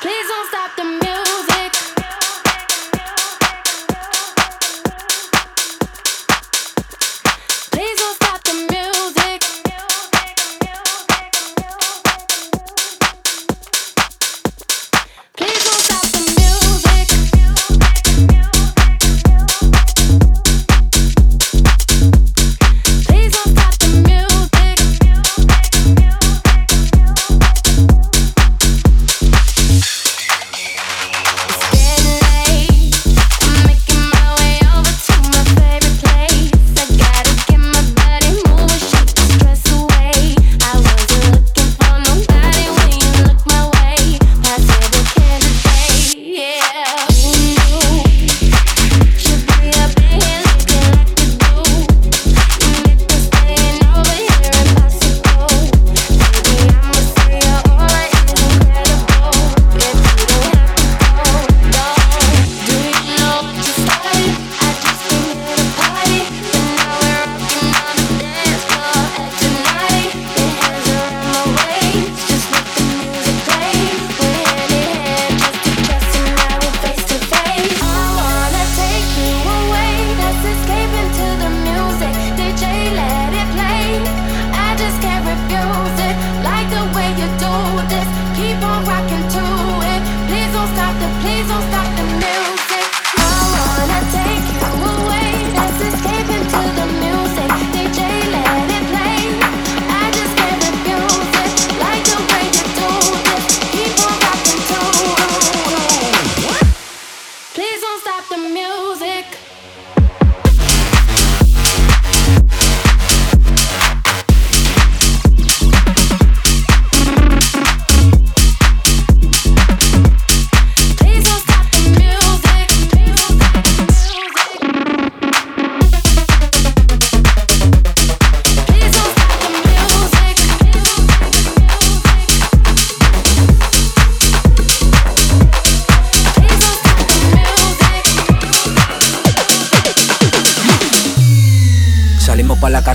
Please don't stop the music.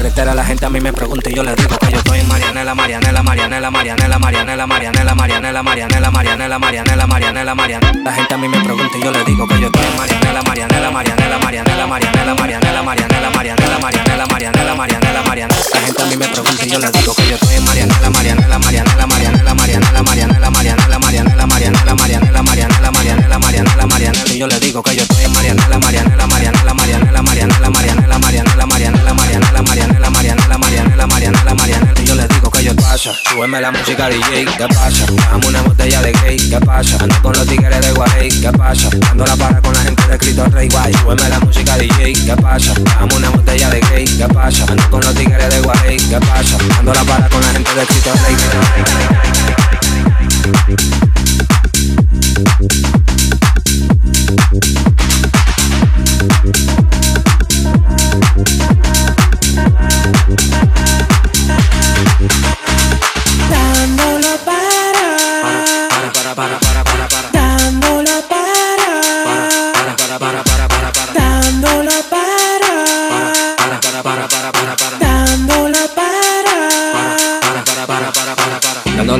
la gente a mí me pregunta y yo les digo que yo estoy en Marianela, Marianela, Marianela, Marianela, Marianela, Marianela, Marianela, Marianela, Marianela, Marianela, Marianela, Marianela. La gente a mí me pregunta y yo les digo que yo estoy en Marianela, Marianela, Marianela, Marianela, Marianela, Marianela, Marianela, Marianela, Marianela, Marianela, Marianela, Marianela. La gente a mí me pregunta y yo les digo que yo estoy en Marianela, Marianela, Marianela, Marianela, Marianela, Marianela, Marianela, Marianela, Marianela, Marianela, Marianela, Marianela, Marianela, Marianela. Y yo les digo que yo estoy en Marianela, Marianela, Marianela, Marianela, Marianela, Marianela, Marianela, Marianela, Marianela, Marianela. Súbeme la música DJ, ¿qué pasa? Dame una botella de gay, ¿qué pasa? Ando con los tigres de Guay, ¿qué pasa? Ando la para con la gente de Cristo Rey Guay. Súbeme la música DJ, ¿qué pasa? Dame una botella de gay, ¿qué pasa? Ando con los tigres de Guay, ¿qué pasa? Ando la para con la gente de Cristo Rey.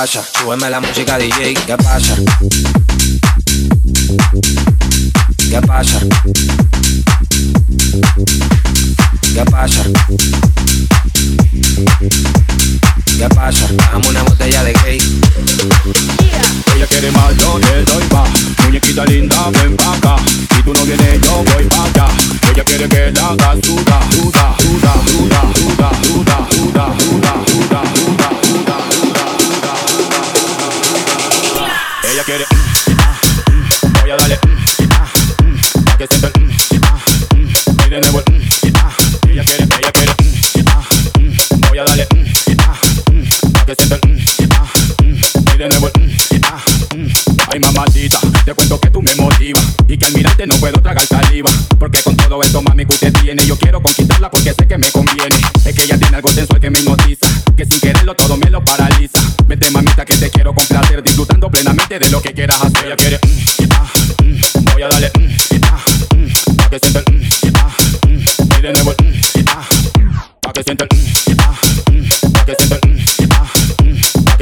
Pasa, súbeme la música DJ, ¿qué pasa? ¿Qué pasa? ¿Qué pasa? ¿Qué pasa? Dame una botella de gay. Ella quiere más, yo le doy más. Muñequita linda, ven pa'. Si tú no vienes, yo voy pa' allá. Ella quiere que la haga suda, suda, suda, suda, suda, suda, suda, suda, suda, Voy a darle mm, ah, mm, que sientan mm, ah, mm, de nuevo ah, ella quiere, ella quiere mm, ah, mm, voy a darle mm, ah, mm, pa' que sientan ah, de nuevo ay mamadita, te cuento que tú me motivas y que al mirarte no puedo tragar saliva, porque con todo esto mami que usted tiene yo quiero conquistarla porque sé que me conviene, es que ella tiene algo sensual que me hipnotiza, que sin quererlo todo me lo paraliza, vete mamita que te quiero complacer disfrutando plenamente de lo que quieras hacer, mm, voy a darle, mm, ah, mm, que sienta el, mm, ah, mm, y mm, ah, mm, ah, mm, pa' que sienta el, mm, ah, mm, pa' que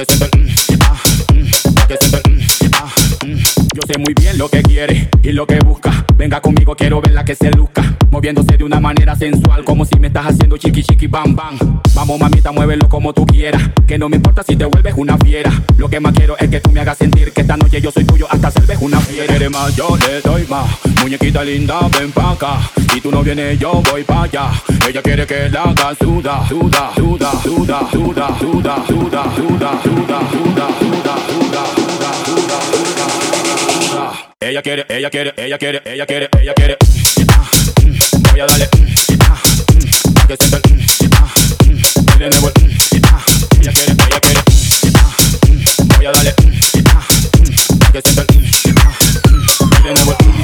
sienta el, mm, sé muy bien lo que quiere y lo que busca. Venga conmigo, quiero verla que se luzca. Moviéndose de una manera sensual, como si me estás haciendo chiqui chiqui bam bam. Vamos, mamita, muévelo como tú quieras. Que no me importa si te vuelves una fiera. Lo que más quiero es que tú me hagas sentir que esta noche yo soy tuyo hasta ser una fiera. Eres más, yo le doy más. Muñequita linda, ven pa' acá. Si tú no vienes, yo voy pa' allá. Ella quiere que la haga suda, suda, suda, suda, suda, suda, suda, suda, suda, suda, suda, suda. Ella quiere, ella quiere, ella quiere, ella quiere, ella quiere. Voy a darle. Pa que sientan. Y de nuevo. Ella quiere, ella quiere. Voy a darle. Pa que sientan. Y de nuevo.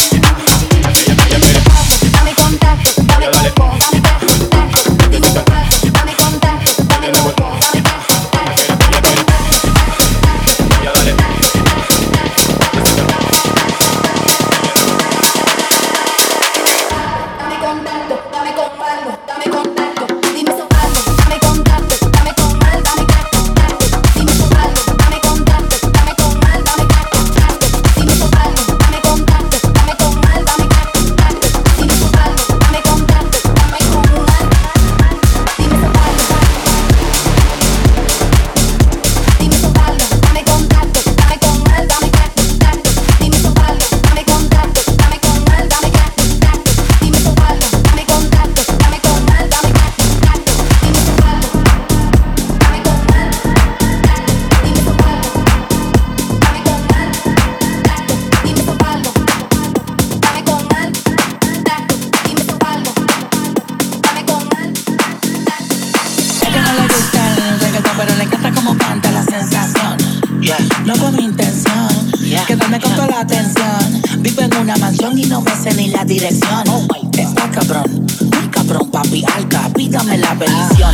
No fue mi intención quedarme con toda la atención. Vivo en una mansión y no sé ni la dirección. Está cabrón, muy cabrón, papi, alca, pídame la bendición.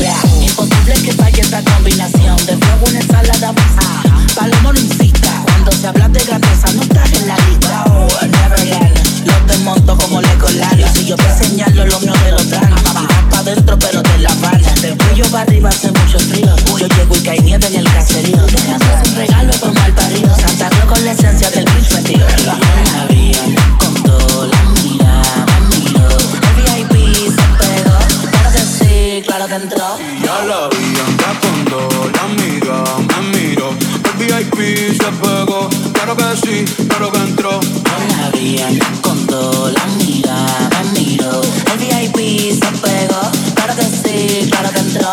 Yeah. Imposible que falle esta combinación de fuego, una ensalada mixta. Palomo no incita, cuando se habla de grandeza no estás en la lista. Oh, never again. Los desmonto como Legoland. Y si yo te señalo lo mío de los dramas. Pa' adentro pero de la bala. Del cuello para arriba hace mucho frío. Yo llego y cae nieve en el caserío. Dejando un regalo por mal parido. Santa Claus con la esencia del Grinch metido. La vía con la mirada miró. El VIP se pegó. Claro que sí, claro que entró. Ya la vi anda con la. El VIP se pegó, claro que sí, claro que entró. La vía con toda la mirada miró. El VIP se pegó. Claro que sí, claro que entró.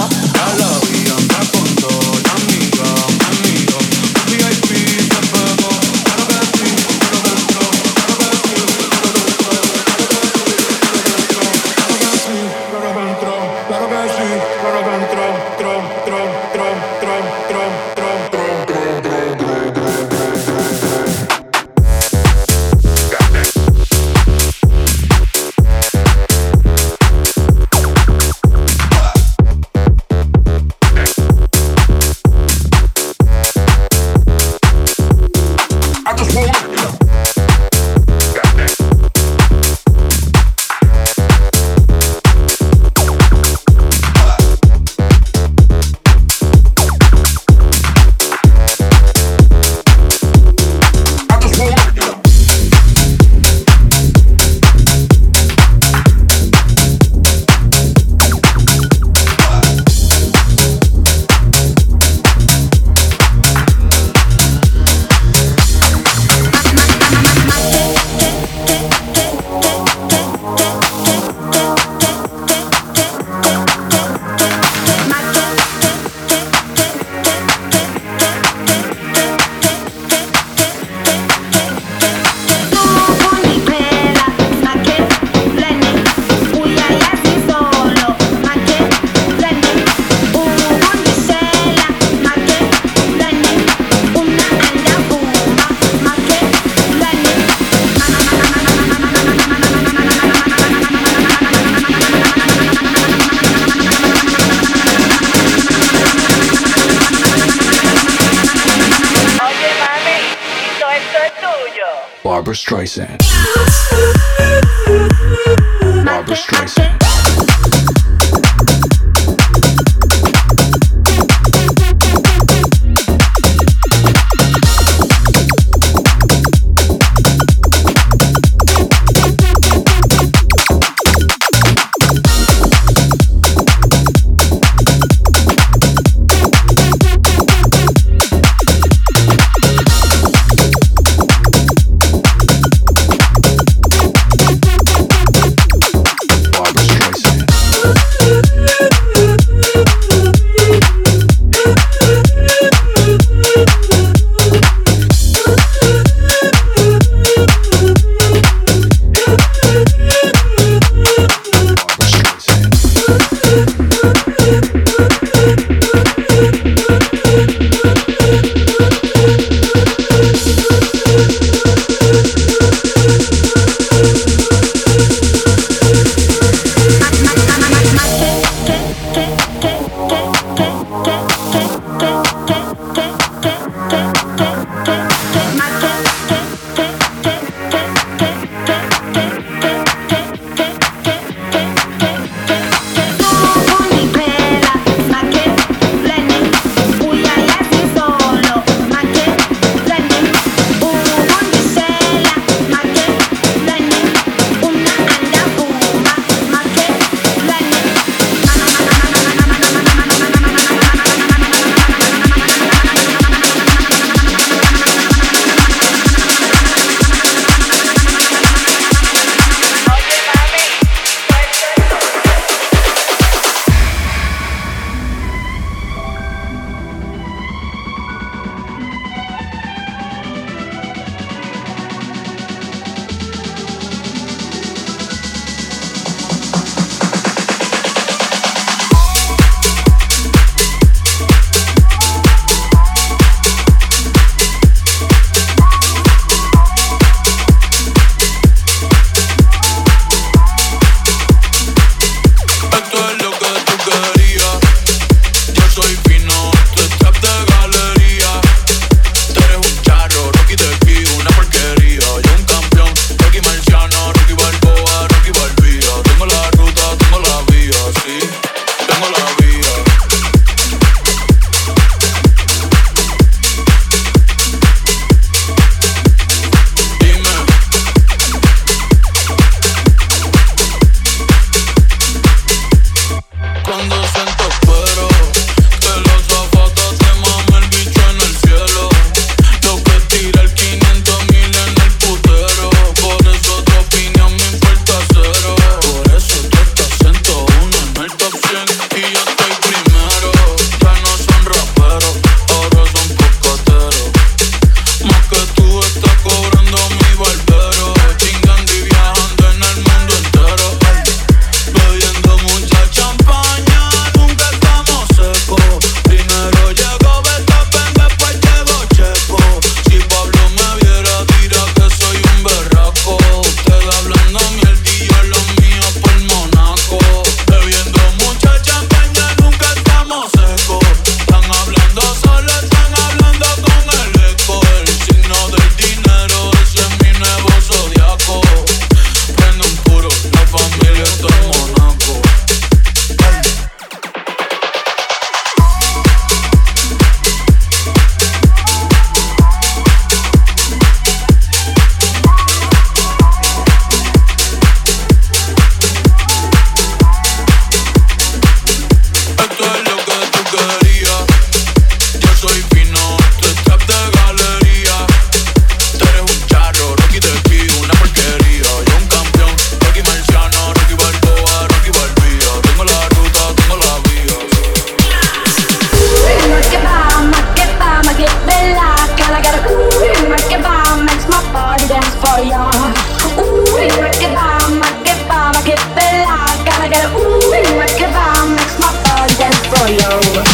I got a ooh in my kebab, makes my body dance for you.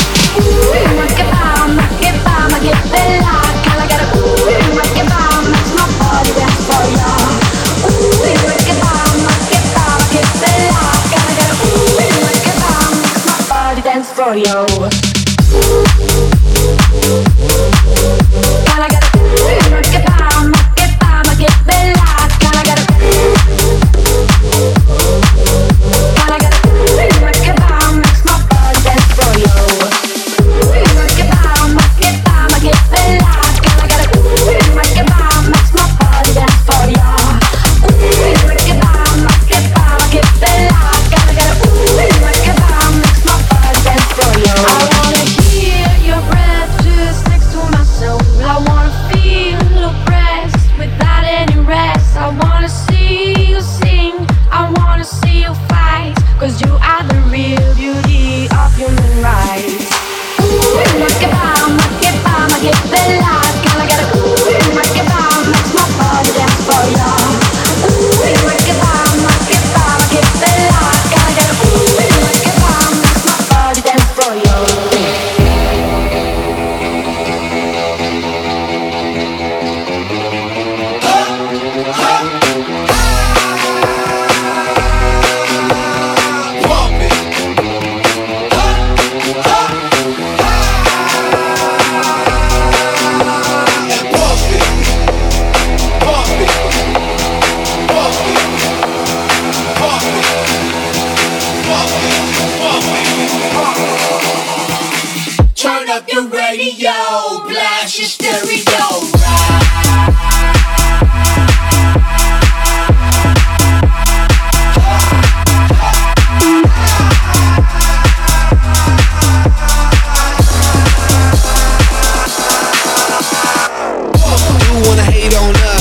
on love.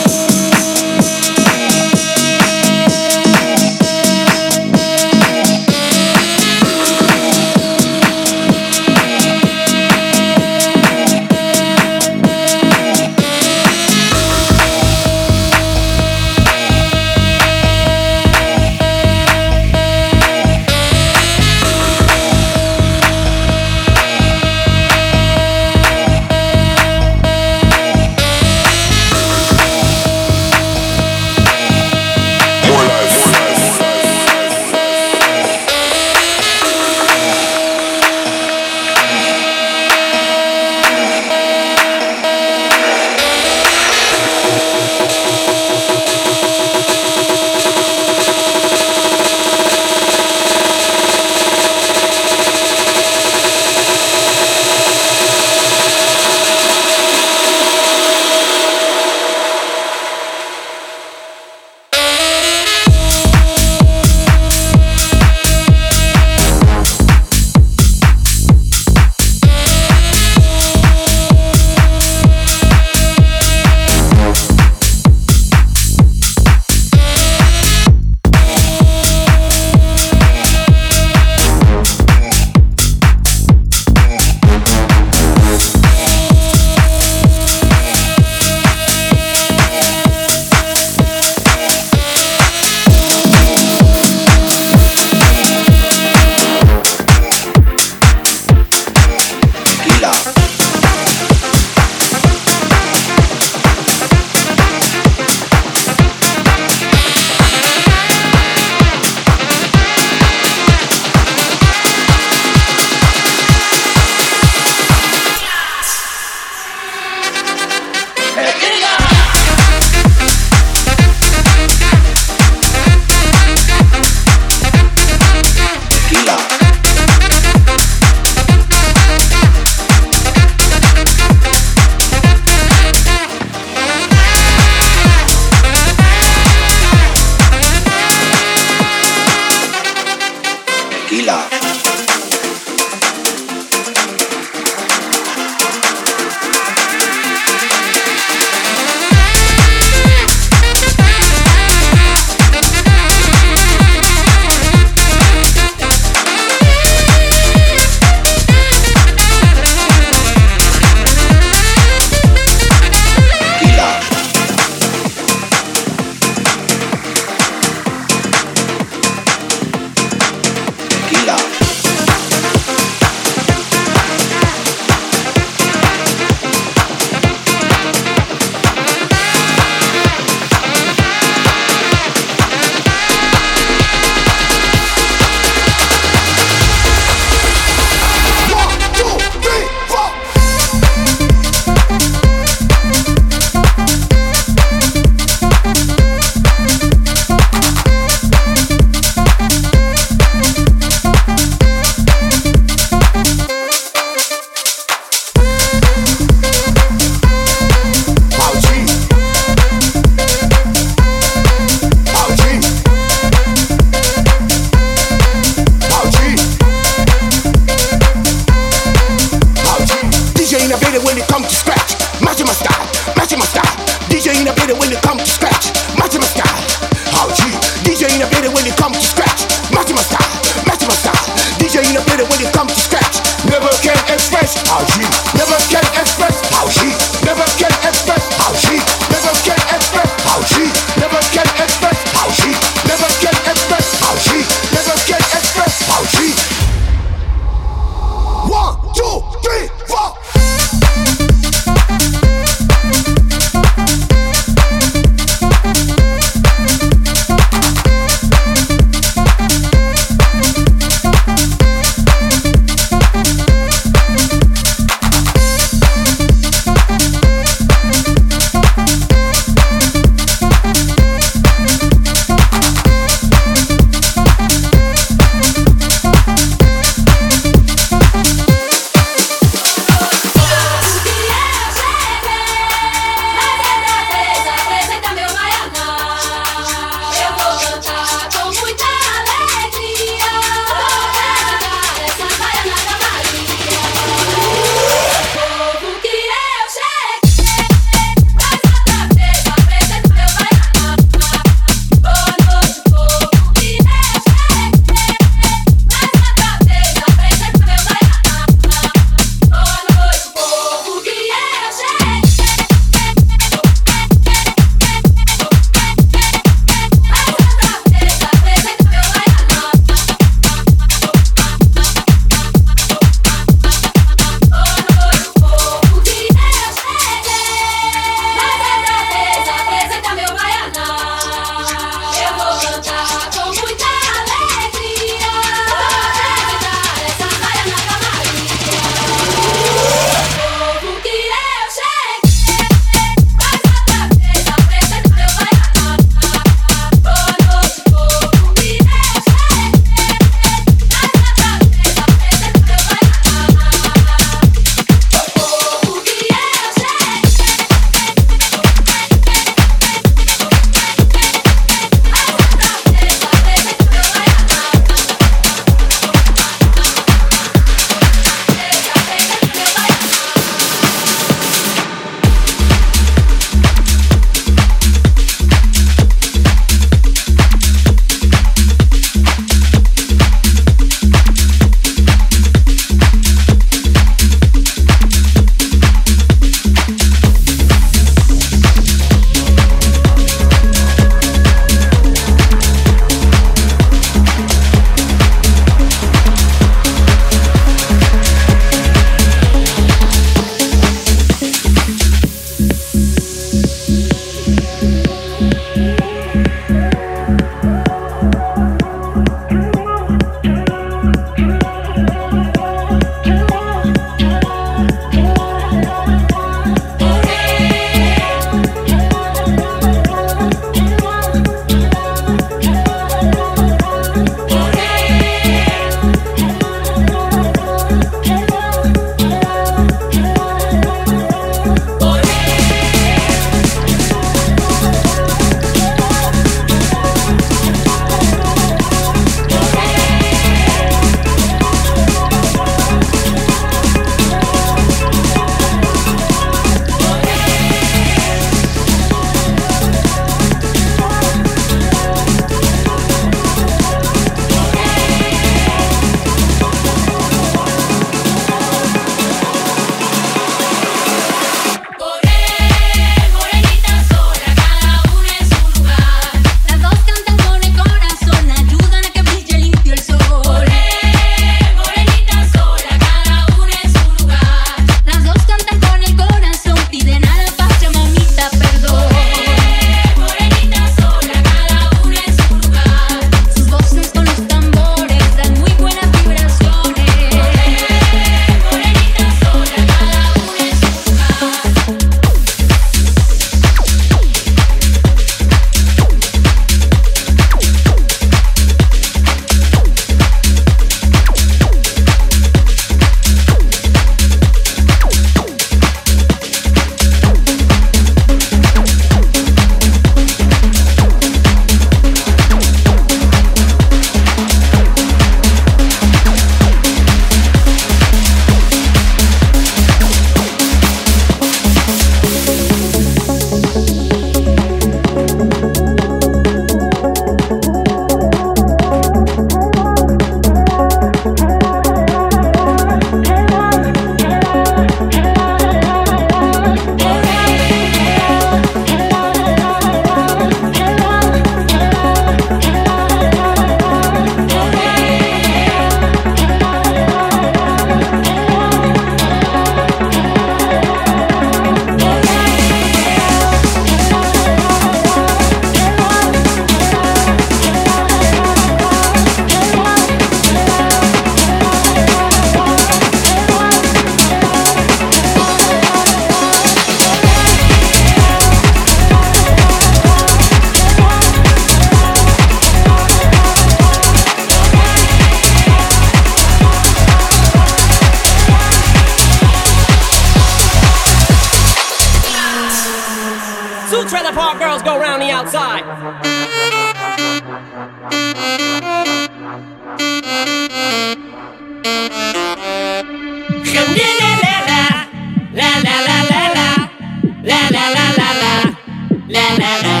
na na na